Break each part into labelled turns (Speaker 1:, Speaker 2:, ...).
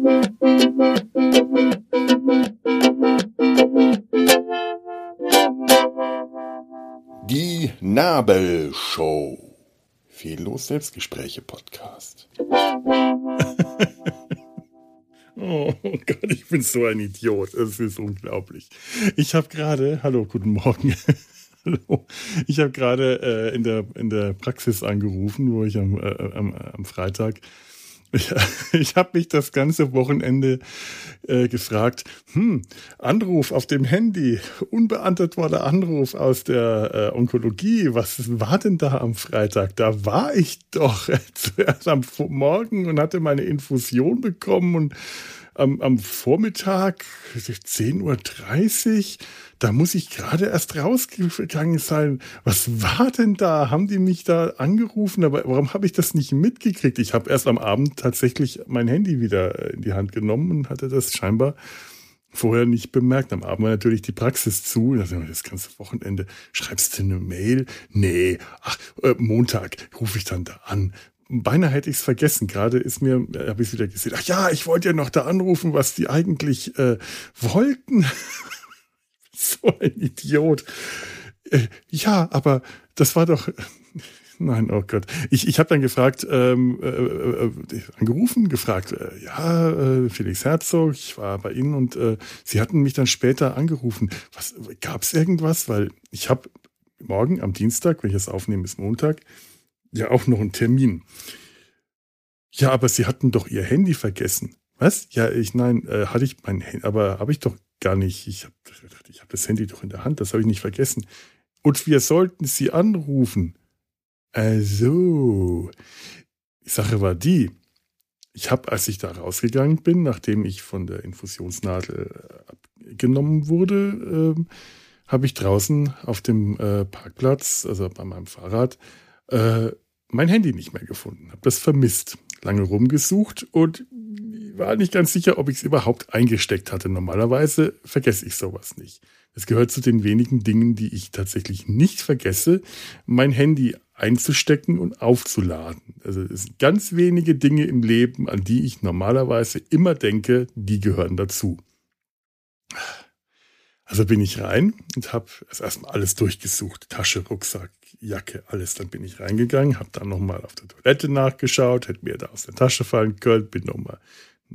Speaker 1: Die Nabelshow. Fehllos Selbstgespräche Podcast.
Speaker 2: Oh Gott, ich bin so ein Idiot. Es ist unglaublich. Ich habe gerade, hallo, guten Morgen. hallo. Ich habe gerade äh, in, der, in der Praxis angerufen, wo ich am, äh, am, am Freitag ich, ich habe mich das ganze Wochenende äh, gefragt, hm, Anruf auf dem Handy, unbeantworteter Anruf aus der äh, Onkologie, was war denn da am Freitag? Da war ich doch zuerst am Morgen und hatte meine Infusion bekommen und am, am Vormittag, 10.30 Uhr, da muss ich gerade erst rausgegangen sein. Was war denn da? Haben die mich da angerufen? Aber warum habe ich das nicht mitgekriegt? Ich habe erst am Abend tatsächlich mein Handy wieder in die Hand genommen und hatte das scheinbar vorher nicht bemerkt. Am Abend war natürlich die Praxis zu. Das ganze Wochenende. Schreibst du eine Mail? Nee. Ach, äh, Montag rufe ich dann da an beinahe hätte ich es vergessen. Gerade ist mir, äh, habe ich es wieder gesehen. Ach ja, ich wollte ja noch da anrufen, was die eigentlich äh, wollten. so ein Idiot. Äh, ja, aber das war doch. Nein, oh Gott. Ich, ich habe dann gefragt, ähm, äh, äh, angerufen, gefragt, äh, ja, äh, Felix Herzog, ich war bei Ihnen und äh, Sie hatten mich dann später angerufen. Was gab es irgendwas? Weil ich habe morgen am Dienstag, wenn ich das aufnehme, ist Montag, ja auch noch einen Termin. Ja, aber Sie hatten doch Ihr Handy vergessen. Was? Ja, ich, nein, äh, hatte ich mein Handy, aber habe ich doch gar nicht. Ich habe ich hab das Handy doch in der Hand, das habe ich nicht vergessen. Und wir sollten Sie anrufen. Also, die Sache war die, ich habe, als ich da rausgegangen bin, nachdem ich von der Infusionsnadel äh, abgenommen wurde, äh, habe ich draußen auf dem äh, Parkplatz, also bei meinem Fahrrad, äh, mein Handy nicht mehr gefunden, habe das vermisst, lange rumgesucht und war nicht ganz sicher, ob ich es überhaupt eingesteckt hatte. Normalerweise vergesse ich sowas nicht. Es gehört zu den wenigen Dingen, die ich tatsächlich nicht vergesse, mein Handy einzustecken und aufzuladen. Also es sind ganz wenige Dinge im Leben, an die ich normalerweise immer denke, die gehören dazu. Also bin ich rein und habe erstmal alles durchgesucht. Tasche, Rucksack, Jacke, alles. Dann bin ich reingegangen, habe dann nochmal auf der Toilette nachgeschaut, hätte mir da aus der Tasche fallen können, bin nochmal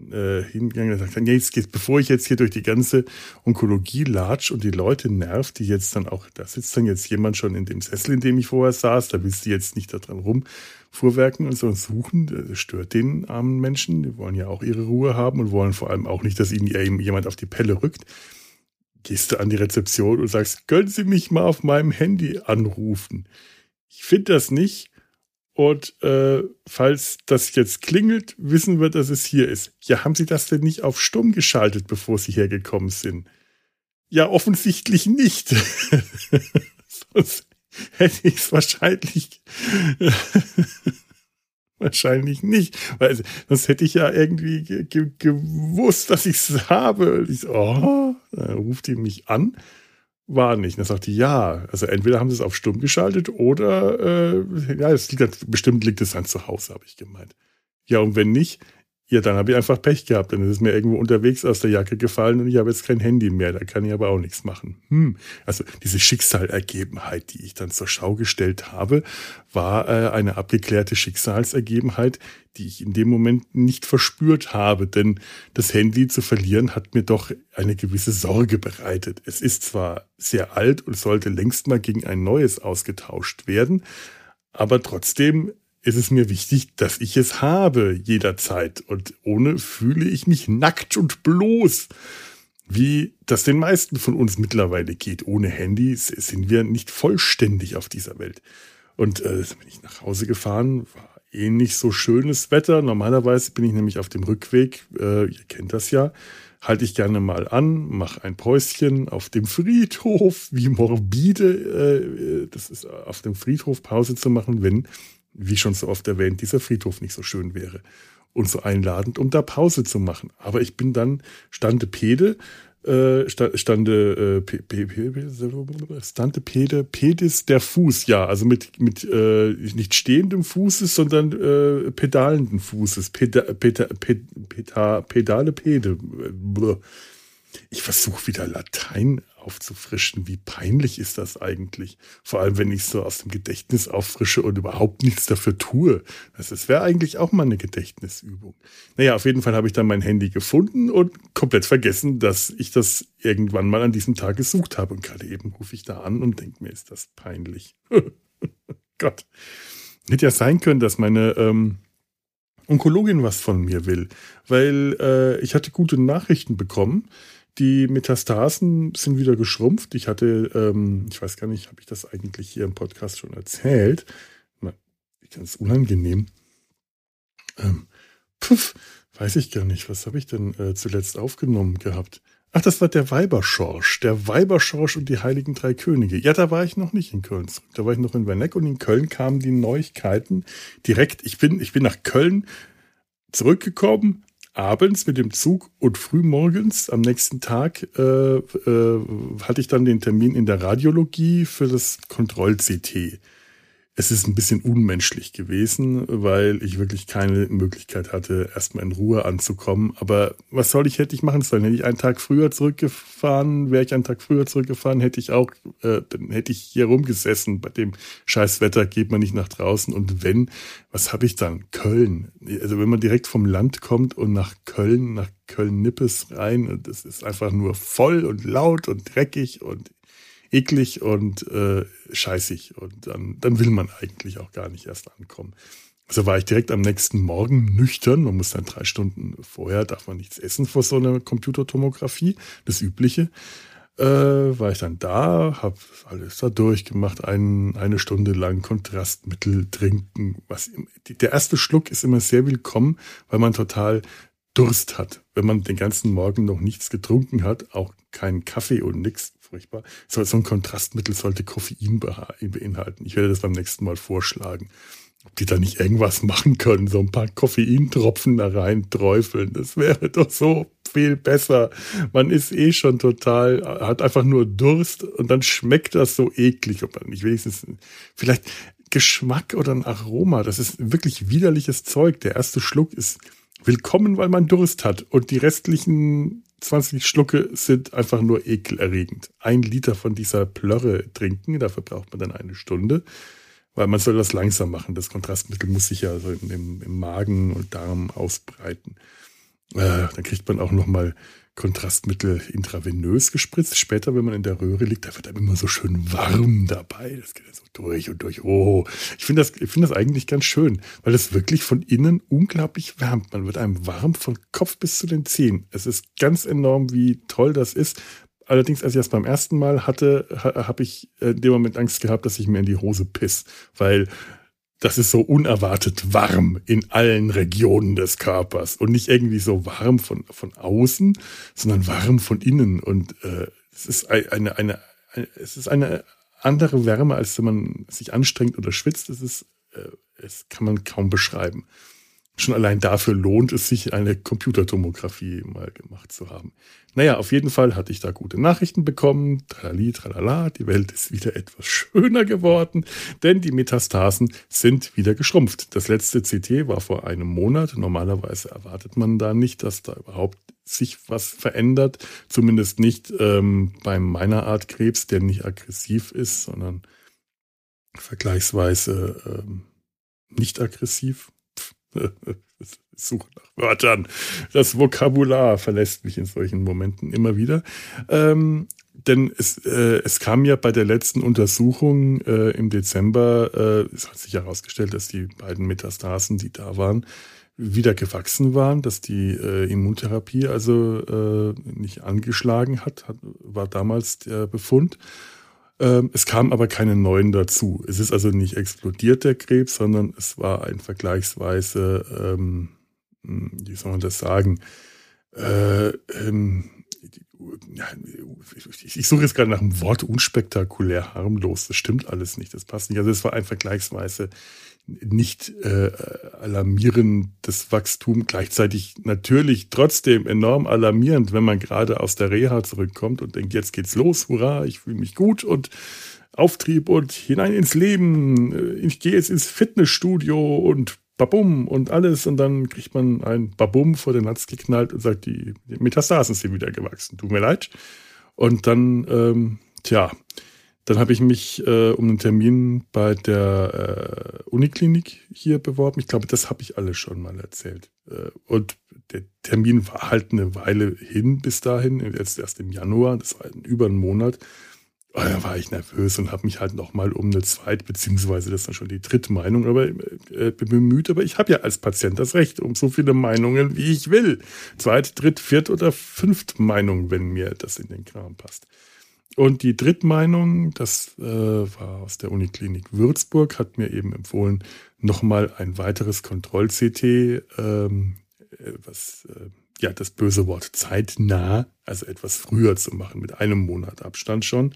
Speaker 2: äh, hingegangen und gesagt, nee, jetzt geht's, bevor ich jetzt hier durch die ganze Onkologie latsch und die Leute nervt, die jetzt dann auch, da sitzt dann jetzt jemand schon in dem Sessel, in dem ich vorher saß, da willst du jetzt nicht da dran rumfuhrwerken und so und suchen, das stört den armen Menschen, die wollen ja auch ihre Ruhe haben und wollen vor allem auch nicht, dass ihnen jemand auf die Pelle rückt gehst du an die Rezeption und sagst, können Sie mich mal auf meinem Handy anrufen? Ich finde das nicht. Und äh, falls das jetzt klingelt, wissen wir, dass es hier ist. Ja, haben Sie das denn nicht auf stumm geschaltet, bevor Sie hergekommen sind? Ja, offensichtlich nicht. Sonst hätte ich es wahrscheinlich Wahrscheinlich nicht, weil sonst hätte ich ja irgendwie ge ge gewusst, dass ich es habe. Ich so, oh, dann ruft die mich an, war nicht. dann sagt die, ja, also entweder haben sie es auf stumm geschaltet oder, äh, ja, es liegt, bestimmt liegt es dann zu Hause, habe ich gemeint. Ja, und wenn nicht, ja, dann habe ich einfach Pech gehabt. Dann ist es mir irgendwo unterwegs aus der Jacke gefallen und ich habe jetzt kein Handy mehr. Da kann ich aber auch nichts machen. Hm. Also diese Schicksalergebenheit, die ich dann zur Schau gestellt habe, war äh, eine abgeklärte Schicksalsergebenheit, die ich in dem Moment nicht verspürt habe. Denn das Handy zu verlieren hat mir doch eine gewisse Sorge bereitet. Es ist zwar sehr alt und sollte längst mal gegen ein neues ausgetauscht werden, aber trotzdem ist es mir wichtig, dass ich es habe jederzeit. Und ohne fühle ich mich nackt und bloß. Wie das den meisten von uns mittlerweile geht. Ohne Handy sind wir nicht vollständig auf dieser Welt. Und äh, bin ich nach Hause gefahren, war eh nicht so schönes Wetter. Normalerweise bin ich nämlich auf dem Rückweg, äh, ihr kennt das ja, halte ich gerne mal an, mache ein Päuschen auf dem Friedhof, wie morbide äh, das ist, auf dem Friedhof Pause zu machen, wenn wie schon so oft erwähnt, dieser Friedhof nicht so schön wäre und so einladend, um da Pause zu machen. Aber ich bin dann Stande Pede äh, stande, äh, stande Pede, Pedis der Fuß, ja, also mit, mit äh, nicht stehendem Fußes, sondern äh, pedalenden Fußes, Peda, Peda, Peda, Pedale Pede. Ich versuche wieder Latein aufzufrischen. Wie peinlich ist das eigentlich? Vor allem, wenn ich so aus dem Gedächtnis auffrische und überhaupt nichts dafür tue. Das wäre eigentlich auch mal eine Gedächtnisübung. Naja, auf jeden Fall habe ich dann mein Handy gefunden und komplett vergessen, dass ich das irgendwann mal an diesem Tag gesucht habe. Und gerade eben rufe ich da an und denke mir, ist das peinlich. Gott. Hätte ja sein können, dass meine ähm, Onkologin was von mir will, weil äh, ich hatte gute Nachrichten bekommen. Die Metastasen sind wieder geschrumpft. Ich hatte, ähm, ich weiß gar nicht, habe ich das eigentlich hier im Podcast schon erzählt? Ganz unangenehm. Ähm, puff, weiß ich gar nicht. Was habe ich denn äh, zuletzt aufgenommen gehabt? Ach, das war der Weiberschorsch. Der Weiberschorsch und die Heiligen Drei Könige. Ja, da war ich noch nicht in Köln zurück. Da war ich noch in Werneck und in Köln kamen die Neuigkeiten direkt. Ich bin, ich bin nach Köln zurückgekommen, abends mit dem Zug und frühmorgens am nächsten Tag äh, äh, hatte ich dann den Termin in der Radiologie für das Kontroll-CT es ist ein bisschen unmenschlich gewesen, weil ich wirklich keine Möglichkeit hatte, erstmal in Ruhe anzukommen. Aber was soll ich, hätte ich machen sollen? Hätte ich einen Tag früher zurückgefahren, wäre ich einen Tag früher zurückgefahren, hätte ich auch, äh, dann hätte ich hier rumgesessen. Bei dem Scheißwetter geht man nicht nach draußen. Und wenn, was habe ich dann? Köln. Also wenn man direkt vom Land kommt und nach Köln, nach Köln-Nippes rein, das ist einfach nur voll und laut und dreckig und eklig und äh, scheißig. Und dann, dann will man eigentlich auch gar nicht erst ankommen. Also war ich direkt am nächsten Morgen nüchtern. Man muss dann drei Stunden vorher, darf man nichts essen vor so einer Computertomographie, das Übliche. Äh, war ich dann da, habe alles da durchgemacht, ein, eine Stunde lang Kontrastmittel trinken. Was, der erste Schluck ist immer sehr willkommen, weil man total Durst hat. Wenn man den ganzen Morgen noch nichts getrunken hat, auch keinen Kaffee und nichts, furchtbar. So, so ein Kontrastmittel sollte Koffein beinhalten. Ich werde das beim nächsten Mal vorschlagen. Ob die da nicht irgendwas machen können, so ein paar Koffeintropfen da rein träufeln. Das wäre doch so viel besser. Man ist eh schon total, hat einfach nur Durst und dann schmeckt das so eklig. Ob man nicht wenigstens, vielleicht Geschmack oder ein Aroma. Das ist wirklich widerliches Zeug. Der erste Schluck ist willkommen, weil man Durst hat. Und die restlichen 20 Schlucke sind einfach nur ekelerregend. Ein Liter von dieser Plörre trinken, dafür braucht man dann eine Stunde, weil man soll das langsam machen. Das Kontrastmittel muss sich ja so im, im Magen und Darm ausbreiten. Äh, dann kriegt man auch noch mal Kontrastmittel intravenös gespritzt. Später, wenn man in der Röhre liegt, da wird einem immer so schön warm dabei. Das geht ja so durch und durch. Oh, ich finde das, ich finde das eigentlich ganz schön, weil es wirklich von innen unglaublich wärmt. Man wird einem warm von Kopf bis zu den Zehen. Es ist ganz enorm, wie toll das ist. Allerdings, als ich das beim ersten Mal hatte, habe ich in dem Moment Angst gehabt, dass ich mir in die Hose piss, weil das ist so unerwartet warm in allen Regionen des Körpers und nicht irgendwie so warm von, von außen, sondern warm von innen. Und äh, es ist eine, eine, eine, es ist eine andere Wärme, als wenn man sich anstrengt oder schwitzt. Es ist, äh, es kann man kaum beschreiben. Schon allein dafür lohnt es sich, eine Computertomographie mal gemacht zu haben. Naja, auf jeden Fall hatte ich da gute Nachrichten bekommen. Tralali, tralala, die Welt ist wieder etwas schöner geworden, denn die Metastasen sind wieder geschrumpft. Das letzte CT war vor einem Monat. Normalerweise erwartet man da nicht, dass da überhaupt sich was verändert. Zumindest nicht ähm, bei meiner Art Krebs, der nicht aggressiv ist, sondern vergleichsweise ähm, nicht aggressiv. Suche nach Wörtern. Das Vokabular verlässt mich in solchen Momenten immer wieder. Ähm, denn es, äh, es kam ja bei der letzten Untersuchung äh, im Dezember, äh, es hat sich herausgestellt, dass die beiden Metastasen, die da waren, wieder gewachsen waren, dass die äh, Immuntherapie also äh, nicht angeschlagen hat, hat, war damals der Befund. Ähm, es kam aber keine neuen dazu. Es ist also nicht explodiert, der Krebs, sondern es war ein vergleichsweise, ähm, hm, wie soll man das sagen, äh, ähm, ich suche jetzt gerade nach einem Wort unspektakulär harmlos. Das stimmt alles nicht. Das passt nicht. Also es war ein vergleichsweise nicht äh, alarmierendes Wachstum, gleichzeitig natürlich trotzdem enorm alarmierend, wenn man gerade aus der Reha zurückkommt und denkt, jetzt geht's los, hurra, ich fühle mich gut und Auftrieb und hinein ins Leben. Ich gehe jetzt ins Fitnessstudio und Babum und alles und dann kriegt man ein Babum vor den Latz geknallt und sagt, die, die Metastasen sind wieder gewachsen. Tut mir leid. Und dann, ähm, tja, dann habe ich mich äh, um einen Termin bei der äh, Uniklinik hier beworben. Ich glaube, das habe ich alles schon mal erzählt. Äh, und der Termin war halt eine Weile hin bis dahin, jetzt erst im Januar, das war über einen Monat. Und da war ich nervös und habe mich halt nochmal um eine Zweit- beziehungsweise das ist dann schon die dritte Meinung aber, äh, bemüht. Aber ich habe ja als Patient das Recht um so viele Meinungen, wie ich will. Zweit-, Dritt-, Viert- oder Fünft Meinung, wenn mir das in den Kram passt. Und die Drittmeinung, das äh, war aus der Uniklinik Würzburg, hat mir eben empfohlen, nochmal ein weiteres Kontroll-CT, ähm, äh, was äh, ja das böse Wort zeitnah, also etwas früher zu machen, mit einem Monat Abstand schon,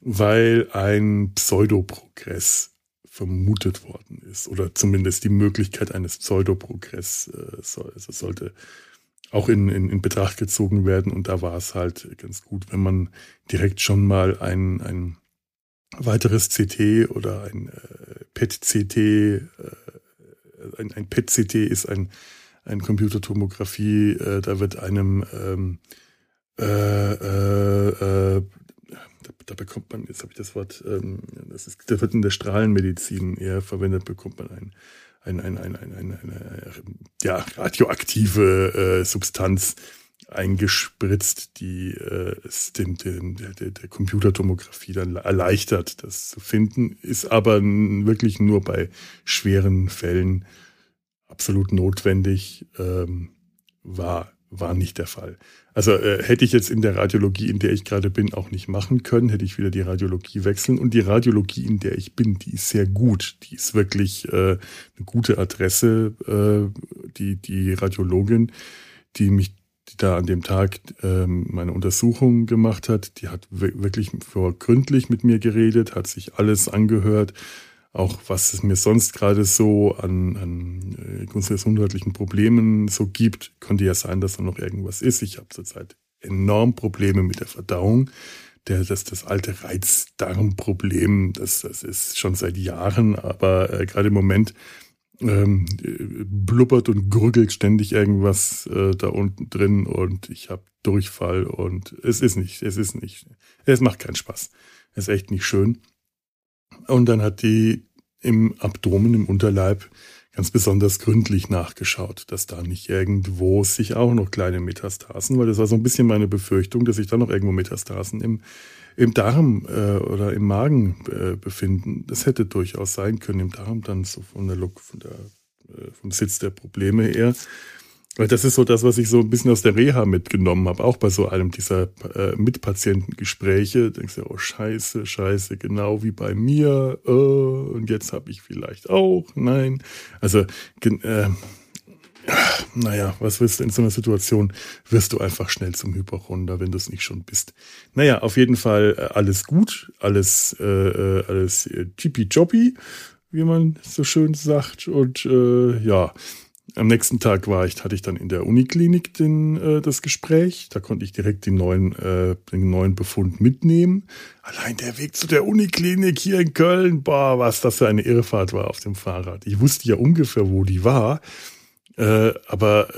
Speaker 2: weil ein Pseudoprogress vermutet worden ist oder zumindest die Möglichkeit eines Pseudoprogress äh, soll, also sollte auch in, in, in Betracht gezogen werden. Und da war es halt ganz gut, wenn man direkt schon mal ein, ein weiteres CT oder ein äh, PET-CT, äh, ein, ein PET-CT ist ein, ein Computertomographie, äh, da wird einem ähm, äh, äh, äh, da, da bekommt man, jetzt habe ich das Wort, ähm, das ist, da wird in der Strahlenmedizin eher verwendet, bekommt man ein ein, ein, ein, ein, ein, eine ja, radioaktive äh, Substanz eingespritzt, die äh, es dem, dem, der, der Computertomographie dann erleichtert, das zu finden, ist aber wirklich nur bei schweren Fällen absolut notwendig, ähm, war war nicht der Fall. Also äh, hätte ich jetzt in der Radiologie, in der ich gerade bin, auch nicht machen können, hätte ich wieder die Radiologie wechseln. Und die Radiologie, in der ich bin, die ist sehr gut. Die ist wirklich äh, eine gute Adresse. Äh, die, die Radiologin, die mich die da an dem Tag ähm, meine Untersuchung gemacht hat, die hat wirklich gründlich mit mir geredet, hat sich alles angehört, auch was es mir sonst gerade so an, an äh, gesundheitlichen Problemen so gibt, könnte ja sein, dass da noch irgendwas ist. Ich habe zurzeit enorm Probleme mit der Verdauung. Der, das, das alte Reizdarmproblem, das, das ist schon seit Jahren, aber äh, gerade im Moment ähm, blubbert und gurgelt ständig irgendwas äh, da unten drin und ich habe Durchfall und es ist nicht, es ist nicht, es macht keinen Spaß. Es ist echt nicht schön. Und dann hat die im Abdomen, im Unterleib ganz besonders gründlich nachgeschaut, dass da nicht irgendwo sich auch noch kleine Metastasen, weil das war so ein bisschen meine Befürchtung, dass sich da noch irgendwo Metastasen im, im Darm äh, oder im Magen äh, befinden. Das hätte durchaus sein können im Darm dann so von der Look, von der, äh, vom Sitz der Probleme eher. Weil das ist so das, was ich so ein bisschen aus der Reha mitgenommen habe, auch bei so einem dieser äh, Mitpatientengespräche. Denkst du, oh scheiße, scheiße, genau wie bei mir. Äh, und jetzt habe ich vielleicht auch. Nein. Also, äh, naja, was willst du in so einer Situation? Wirst du einfach schnell zum Hypochonder, wenn du es nicht schon bist. Naja, auf jeden Fall äh, alles gut, alles, äh, äh alles äh, tippy-joppy, wie man so schön sagt. Und äh, ja, am nächsten Tag war ich, hatte ich dann in der Uniklinik den, äh, das Gespräch. Da konnte ich direkt den neuen, äh, den neuen Befund mitnehmen. Allein der Weg zu der Uniklinik hier in Köln, boah, was das für eine Irrfahrt war auf dem Fahrrad. Ich wusste ja ungefähr, wo die war, äh, aber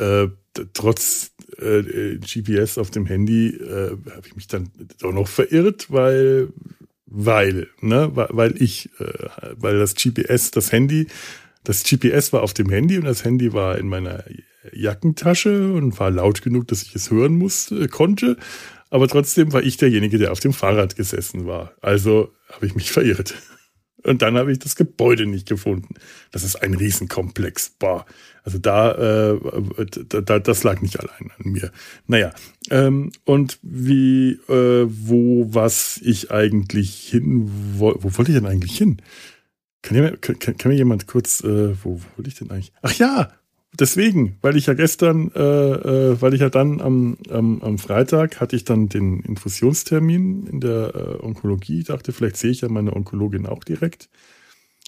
Speaker 2: äh, trotz äh, GPS auf dem Handy äh, habe ich mich dann doch noch verirrt, weil weil, ne, weil ich, äh, weil das GPS, das Handy das GPS war auf dem Handy und das Handy war in meiner Jackentasche und war laut genug, dass ich es hören musste, konnte. Aber trotzdem war ich derjenige, der auf dem Fahrrad gesessen war. Also habe ich mich verirrt. Und dann habe ich das Gebäude nicht gefunden. Das ist ein Riesenkomplex. Boah. Also da, äh, da, das lag nicht allein an mir. Naja, ähm, und wie, äh, wo, was ich eigentlich hin, wo, wo wollte ich denn eigentlich hin? Kann, jemand, kann, kann mir jemand kurz, äh, wo wollte ich denn eigentlich? Ach ja, deswegen, weil ich ja gestern, äh, äh, weil ich ja dann am, am, am Freitag hatte ich dann den Infusionstermin in der äh, Onkologie. Dachte, vielleicht sehe ich ja meine Onkologin auch direkt.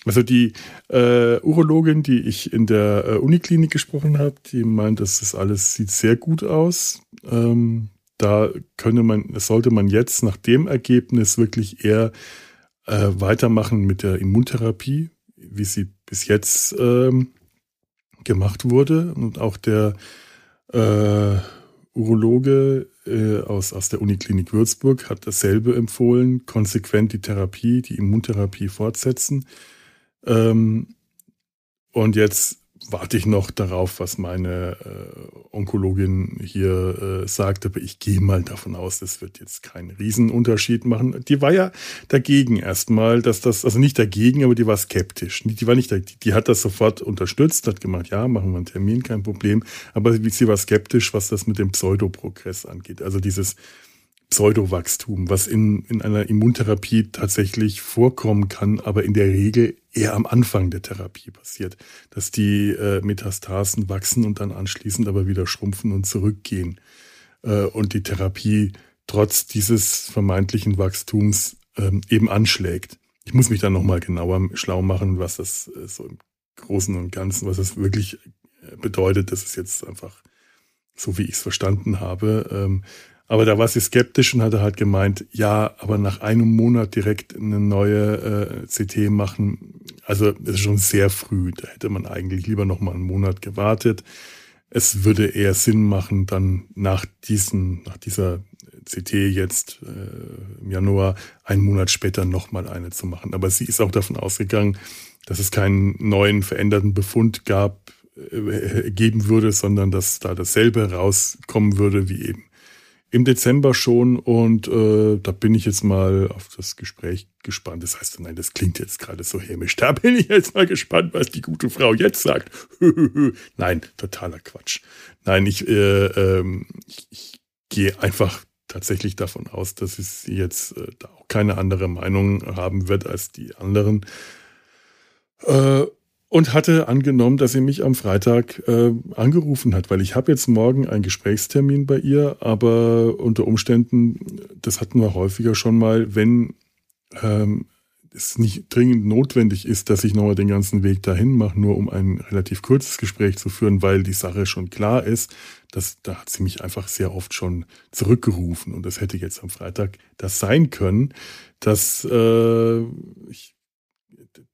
Speaker 2: Also die äh, Urologin, die ich in der äh, Uniklinik gesprochen habe, die meint, dass das alles sieht sehr gut aus. Ähm, da könne man, sollte man jetzt nach dem Ergebnis wirklich eher äh, weitermachen mit der Immuntherapie, wie sie bis jetzt ähm, gemacht wurde. Und auch der äh, Urologe äh, aus, aus der Uniklinik Würzburg hat dasselbe empfohlen, konsequent die Therapie, die Immuntherapie fortsetzen. Ähm, und jetzt warte ich noch darauf, was meine äh, Onkologin hier äh, sagt, aber ich gehe mal davon aus, das wird jetzt keinen Riesenunterschied machen. Die war ja dagegen erstmal, dass das, also nicht dagegen, aber die war skeptisch. Die, war nicht, die, die hat das sofort unterstützt, hat gemacht, ja, machen wir einen Termin, kein Problem, aber sie war skeptisch, was das mit dem Pseudoprogress angeht. Also dieses Pseudowachstum, was in, in einer Immuntherapie tatsächlich vorkommen kann, aber in der Regel eher am Anfang der Therapie passiert, dass die äh, Metastasen wachsen und dann anschließend aber wieder schrumpfen und zurückgehen äh, und die Therapie trotz dieses vermeintlichen Wachstums ähm, eben anschlägt. Ich muss mich dann nochmal genauer schlau machen, was das äh, so im Großen und Ganzen, was das wirklich äh, bedeutet. Das ist jetzt einfach so, wie ich es verstanden habe. Ähm, aber da war sie skeptisch und hatte halt gemeint, ja, aber nach einem Monat direkt eine neue äh, CT machen, also das ist schon sehr früh. Da hätte man eigentlich lieber noch mal einen Monat gewartet. Es würde eher Sinn machen, dann nach diesen, nach dieser CT jetzt äh, im Januar einen Monat später noch mal eine zu machen. Aber sie ist auch davon ausgegangen, dass es keinen neuen veränderten Befund gab, äh, geben würde, sondern dass da dasselbe rauskommen würde wie eben im Dezember schon und äh, da bin ich jetzt mal auf das Gespräch gespannt. Das heißt, nein, das klingt jetzt gerade so hämisch. Da bin ich jetzt mal gespannt, was die gute Frau jetzt sagt. nein, totaler Quatsch. Nein, ich, äh, ähm, ich, ich gehe einfach tatsächlich davon aus, dass sie jetzt äh, da auch keine andere Meinung haben wird als die anderen. Äh, und hatte angenommen, dass sie mich am Freitag äh, angerufen hat, weil ich habe jetzt morgen einen Gesprächstermin bei ihr, aber unter Umständen, das hatten wir häufiger schon mal, wenn ähm, es nicht dringend notwendig ist, dass ich nochmal den ganzen Weg dahin mache, nur um ein relativ kurzes Gespräch zu führen, weil die Sache schon klar ist, dass, da hat sie mich einfach sehr oft schon zurückgerufen und das hätte jetzt am Freitag das sein können, dass äh, ich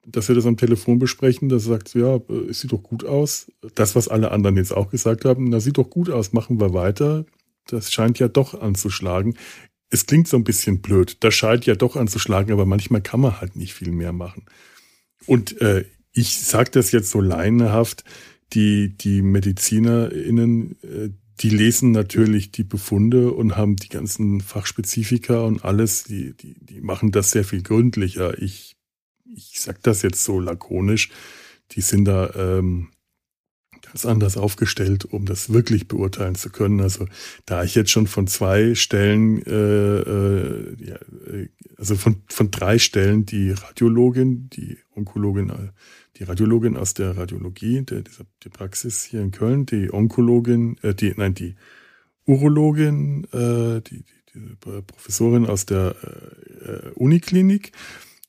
Speaker 2: dass wir das am Telefon besprechen, dass er sagt, ja, es sieht doch gut aus. Das, was alle anderen jetzt auch gesagt haben, das sieht doch gut aus, machen wir weiter. Das scheint ja doch anzuschlagen. Es klingt so ein bisschen blöd. Das scheint ja doch anzuschlagen, aber manchmal kann man halt nicht viel mehr machen. Und äh, ich sage das jetzt so leinehaft, die, die MedizinerInnen, äh, die lesen natürlich die Befunde und haben die ganzen Fachspezifika und alles, die, die, die machen das sehr viel gründlicher. Ich ich sage das jetzt so lakonisch, die sind da ähm, ganz anders aufgestellt, um das wirklich beurteilen zu können. Also da ich jetzt schon von zwei Stellen, äh, äh, ja, äh, also von, von drei Stellen die Radiologin, die Onkologin, äh, die Radiologin aus der Radiologie, der, dieser, die Praxis hier in Köln, die Onkologin, äh, die, nein, die Urologin, äh, die, die, die Professorin aus der äh, Uniklinik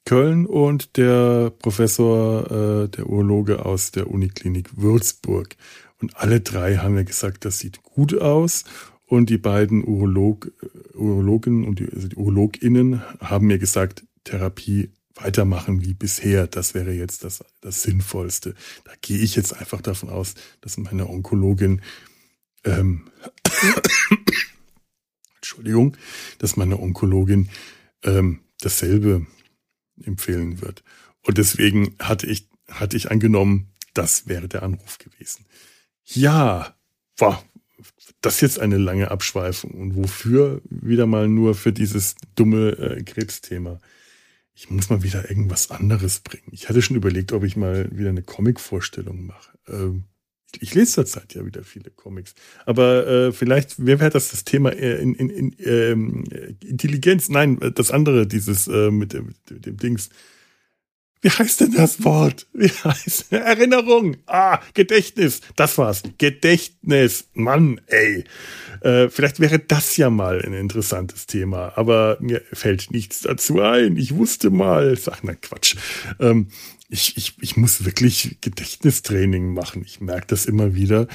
Speaker 2: Köln und der Professor, äh, der Urologe aus der Uniklinik Würzburg. Und alle drei haben ja gesagt, das sieht gut aus. Und die beiden Urolog, äh, Urologen und die, also die UrologInnen haben mir gesagt, Therapie weitermachen wie bisher. Das wäre jetzt das, das Sinnvollste. Da gehe ich jetzt einfach davon aus, dass meine Onkologin, ähm, Entschuldigung, dass meine Onkologin ähm, dasselbe empfehlen wird. Und deswegen hatte ich, hatte ich angenommen, das wäre der Anruf gewesen. Ja, war das jetzt eine lange Abschweifung. Und wofür? Wieder mal nur für dieses dumme äh, Krebsthema. Ich muss mal wieder irgendwas anderes bringen. Ich hatte schon überlegt, ob ich mal wieder eine Comic-Vorstellung mache. Ähm, ich lese zurzeit ja wieder viele Comics. Aber äh, vielleicht wer wäre das das Thema äh, in, in, in ähm, Intelligenz? Nein, das andere, dieses äh, mit, dem, mit dem Dings. Wie heißt denn das Wort? Wie heißt Erinnerung? Ah, Gedächtnis. Das war's. Gedächtnis. Mann, ey. Äh, vielleicht wäre das ja mal ein interessantes Thema. Aber mir fällt nichts dazu ein. Ich wusste mal. Sag, na Quatsch. Ähm, ich, ich, ich muss wirklich Gedächtnistraining machen. Ich merke das immer wieder.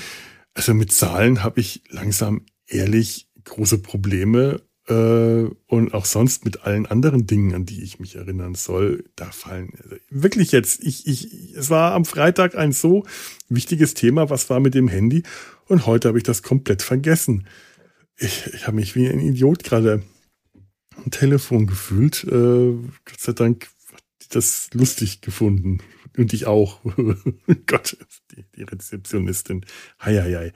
Speaker 2: Also mit Zahlen habe ich langsam ehrlich große Probleme äh, und auch sonst mit allen anderen Dingen, an die ich mich erinnern soll, da fallen also wirklich jetzt. Ich, ich, es war am Freitag ein so wichtiges Thema, was war mit dem Handy und heute habe ich das komplett vergessen. Ich, ich habe mich wie ein Idiot gerade am Telefon gefühlt. Äh, Gott sei Dank hat das lustig gefunden. Und ich auch. Gott, die, die Rezeptionistin. Hei, hei,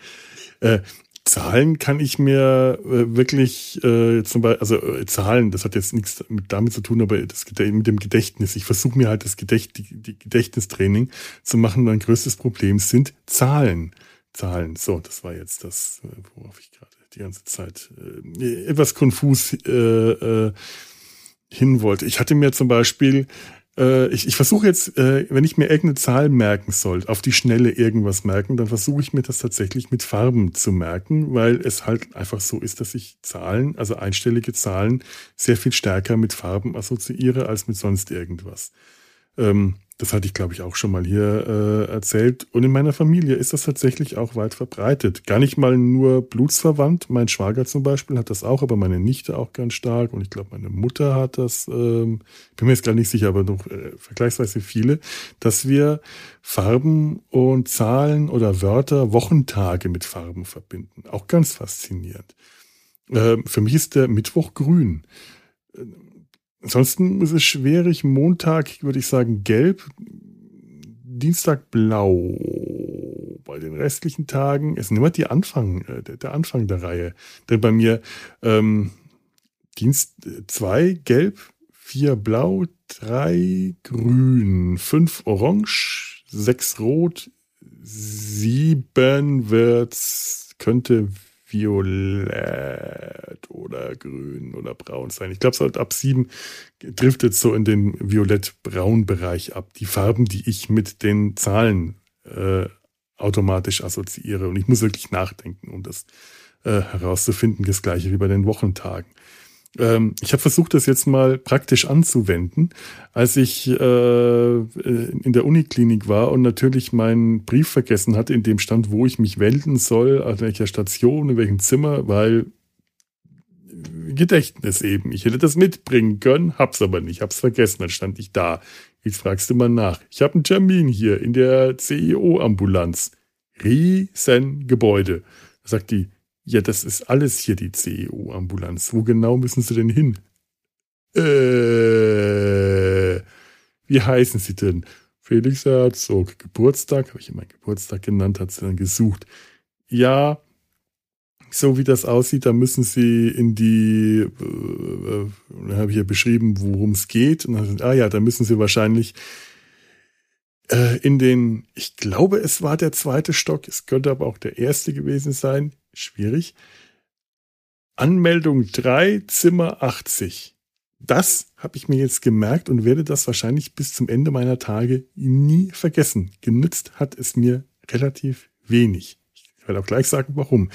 Speaker 2: hei. Äh, Zahlen kann ich mir äh, wirklich äh, zum Beispiel, also äh, Zahlen, das hat jetzt nichts mit damit zu tun, aber das mit dem Gedächtnis. Ich versuche mir halt das Gedächt, die, die Gedächtnistraining zu machen. Mein größtes Problem sind Zahlen. Zahlen. So, das war jetzt das, äh, worauf ich gerade die ganze Zeit äh, etwas konfus äh, äh, hin wollte. Ich hatte mir zum Beispiel äh, ich, ich versuche jetzt, äh, wenn ich mir irgendeine Zahl merken soll, auf die Schnelle irgendwas merken, dann versuche ich mir das tatsächlich mit Farben zu merken, weil es halt einfach so ist, dass ich Zahlen, also einstellige Zahlen, sehr viel stärker mit Farben assoziiere als mit sonst irgendwas. Ähm, das hatte ich, glaube ich, auch schon mal hier äh, erzählt. Und in meiner Familie ist das tatsächlich auch weit verbreitet. Gar nicht mal nur blutsverwandt. Mein Schwager zum Beispiel hat das auch, aber meine Nichte auch ganz stark. Und ich glaube, meine Mutter hat das, ähm, bin mir jetzt gar nicht sicher, aber noch äh, vergleichsweise viele, dass wir Farben und Zahlen oder Wörter, Wochentage mit Farben verbinden. Auch ganz faszinierend. Äh, für mich ist der Mittwoch grün Ansonsten ist es schwierig. Montag würde ich sagen gelb, Dienstag blau. Bei den restlichen Tagen ist immer die Anfang, äh, der Anfang der Reihe. Denn bei mir ähm, Dienst zwei gelb, vier blau, drei grün, fünf orange, sechs rot, sieben wird's, könnte violett oder grün oder braun sein. Ich glaube, so ab sieben driftet so in den violett-braun-Bereich ab. Die Farben, die ich mit den Zahlen äh, automatisch assoziiere. Und ich muss wirklich nachdenken, um das äh, herauszufinden. Das gleiche wie bei den Wochentagen. Ähm, ich habe versucht, das jetzt mal praktisch anzuwenden, als ich äh, in der Uniklinik war und natürlich meinen Brief vergessen hatte, in dem stand, wo ich mich wenden soll, an welcher Station, in welchem Zimmer, weil Gedächtnis eben. Ich hätte das mitbringen können, hab's aber nicht, hab's vergessen, dann stand ich da. Jetzt fragst du mal nach. Ich habe einen Termin hier in der CEO-Ambulanz. Riesengebäude. Da sagt die, ja, das ist alles hier die CEU-Ambulanz. Wo genau müssen Sie denn hin? Äh, wie heißen Sie denn? Felix Herzog. Geburtstag, habe ich immer Geburtstag genannt, hat sie dann gesucht. Ja, so wie das aussieht, da müssen Sie in die, äh, äh habe ich ja beschrieben, worum es geht. Dann, ah ja, da müssen Sie wahrscheinlich äh, in den, ich glaube, es war der zweite Stock, es könnte aber auch der erste gewesen sein, schwierig. Anmeldung 3, Zimmer 80. Das habe ich mir jetzt gemerkt und werde das wahrscheinlich bis zum Ende meiner Tage nie vergessen. Genützt hat es mir relativ wenig. Ich werde auch gleich sagen, warum.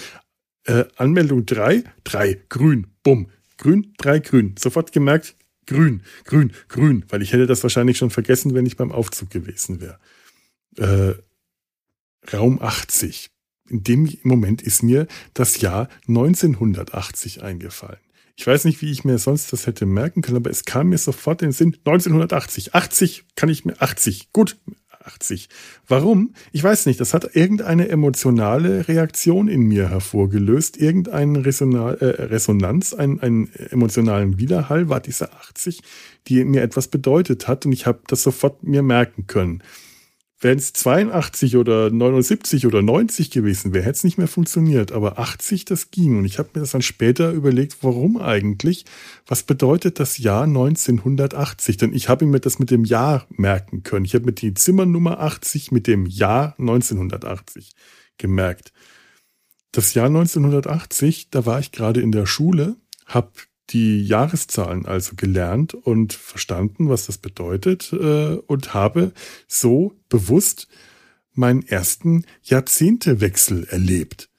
Speaker 2: Äh, Anmeldung 3, 3, grün, bumm. Grün, 3, grün. Sofort gemerkt, grün, grün, grün, weil ich hätte das wahrscheinlich schon vergessen, wenn ich beim Aufzug gewesen wäre. Äh, Raum 80 in dem Moment ist mir das Jahr 1980 eingefallen. Ich weiß nicht, wie ich mir sonst das hätte merken können, aber es kam mir sofort in den Sinn, 1980. 80 kann ich mir, 80, gut, 80. Warum? Ich weiß nicht. Das hat irgendeine emotionale Reaktion in mir hervorgelöst. Irgendeine äh, Resonanz, einen, einen emotionalen Widerhall war diese 80, die mir etwas bedeutet hat. Und ich habe das sofort mir merken können. Wären es 82 oder 79 oder 90 gewesen wäre, hätte es nicht mehr funktioniert. Aber 80, das ging. Und ich habe mir das dann später überlegt, warum eigentlich? Was bedeutet das Jahr 1980? Denn ich habe mir das mit dem Jahr merken können. Ich habe mir die Zimmernummer 80 mit dem Jahr 1980 gemerkt. Das Jahr 1980, da war ich gerade in der Schule, habe die Jahreszahlen also gelernt und verstanden, was das bedeutet äh, und habe so bewusst meinen ersten Jahrzehntewechsel erlebt.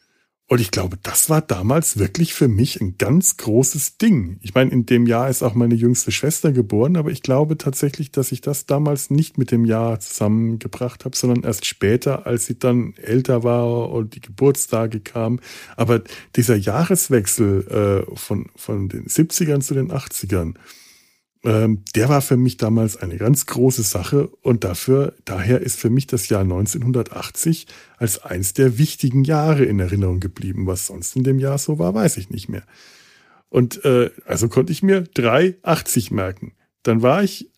Speaker 2: Und ich glaube, das war damals wirklich für mich ein ganz großes Ding. Ich meine, in dem Jahr ist auch meine jüngste Schwester geboren, aber ich glaube tatsächlich, dass ich das damals nicht mit dem Jahr zusammengebracht habe, sondern erst später, als sie dann älter war und die Geburtstage kamen. Aber dieser Jahreswechsel äh, von, von den 70ern zu den 80ern, ähm, der war für mich damals eine ganz große Sache und dafür, daher ist für mich das Jahr 1980 als eins der wichtigen Jahre in Erinnerung geblieben. Was sonst in dem Jahr so war, weiß ich nicht mehr. Und äh, also konnte ich mir 380 merken. Dann war ich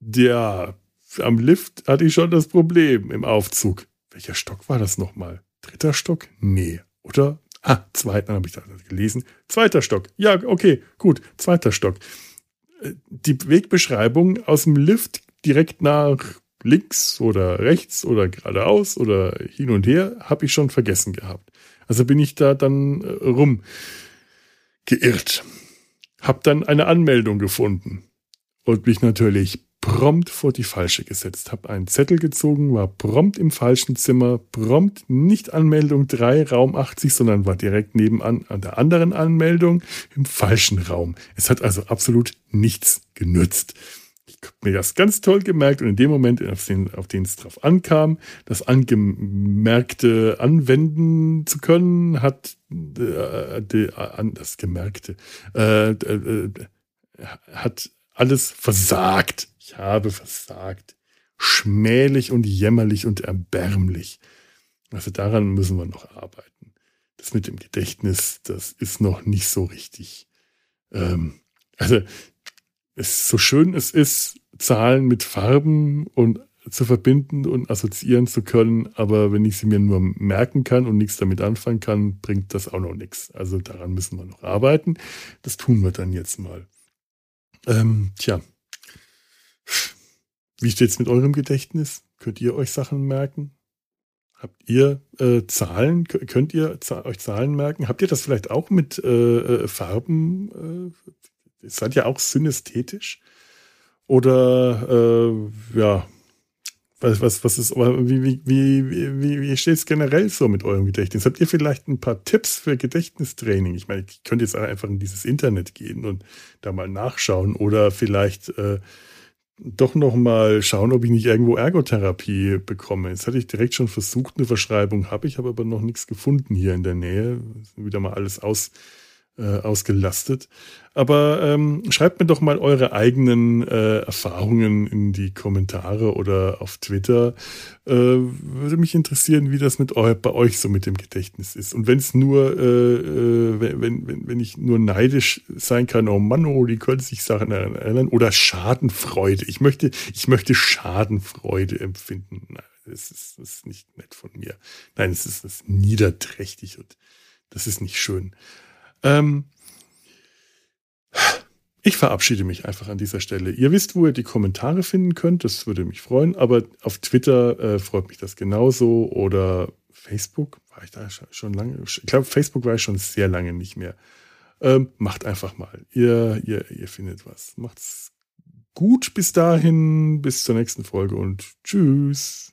Speaker 2: der am Lift hatte ich schon das Problem im Aufzug. Welcher Stock war das nochmal? Dritter Stock? Nee, oder? Ah, zweiten habe ich da gelesen. Zweiter Stock. Ja, okay, gut. Zweiter Stock. Äh, die Wegbeschreibung aus dem Lift direkt nach links oder rechts oder geradeaus oder hin und her habe ich schon vergessen gehabt. Also bin ich da dann äh, rum geirrt. Hab dann eine Anmeldung gefunden und mich natürlich prompt vor die falsche gesetzt, habe einen Zettel gezogen, war prompt im falschen Zimmer, prompt nicht Anmeldung 3, Raum 80, sondern war direkt nebenan an der anderen Anmeldung im falschen Raum. Es hat also absolut nichts genützt. Ich habe mir das ganz toll gemerkt und in dem Moment, auf den, auf den es drauf ankam, das Angemerkte anwenden zu können, hat äh, die, äh, das Gemerkte äh, äh, hat alles versagt. Ich habe versagt. Schmählich und jämmerlich und erbärmlich. Also daran müssen wir noch arbeiten. Das mit dem Gedächtnis, das ist noch nicht so richtig. Ähm, also es, so schön es ist, Zahlen mit Farben und zu verbinden und assoziieren zu können, aber wenn ich sie mir nur merken kann und nichts damit anfangen kann, bringt das auch noch nichts. Also daran müssen wir noch arbeiten. Das tun wir dann jetzt mal. Ähm, tja, wie steht's mit eurem Gedächtnis? Könnt ihr euch Sachen merken? Habt ihr äh, Zahlen? Könnt ihr euch Zahlen merken? Habt ihr das vielleicht auch mit äh, äh Farben? Äh, seid ihr auch synästhetisch? Oder äh, ja, was, was, was ist, wie, wie, wie, wie, wie steht es generell so mit eurem Gedächtnis? Habt ihr vielleicht ein paar Tipps für Gedächtnistraining? Ich meine, ich könnte jetzt einfach in dieses Internet gehen und da mal nachschauen oder vielleicht äh, doch noch mal schauen, ob ich nicht irgendwo Ergotherapie bekomme. Jetzt hatte ich direkt schon versucht, eine Verschreibung habe ich, habe aber noch nichts gefunden hier in der Nähe. Wieder mal alles aus, äh, ausgelastet. Aber ähm, schreibt mir doch mal eure eigenen äh, Erfahrungen in die Kommentare oder auf Twitter. Äh, würde mich interessieren, wie das mit eu bei euch so mit dem Gedächtnis ist. Und wenn es nur, äh, äh, wenn, wenn, wenn ich nur neidisch sein kann, oh Mann, oh, die können sich Sachen erinnern, oder Schadenfreude. Ich möchte, ich möchte Schadenfreude empfinden. Nein, das ist, das ist nicht nett von mir. Nein, es ist, ist niederträchtig und das ist nicht schön. Ähm, ich verabschiede mich einfach an dieser Stelle. Ihr wisst, wo ihr die Kommentare finden könnt. Das würde mich freuen. Aber auf Twitter äh, freut mich das genauso. Oder Facebook war ich da schon lange. Ich glaube, Facebook war ich schon sehr lange nicht mehr. Ähm, macht einfach mal. Ihr, ihr, ihr findet was. Macht's gut bis dahin. Bis zur nächsten Folge und tschüss.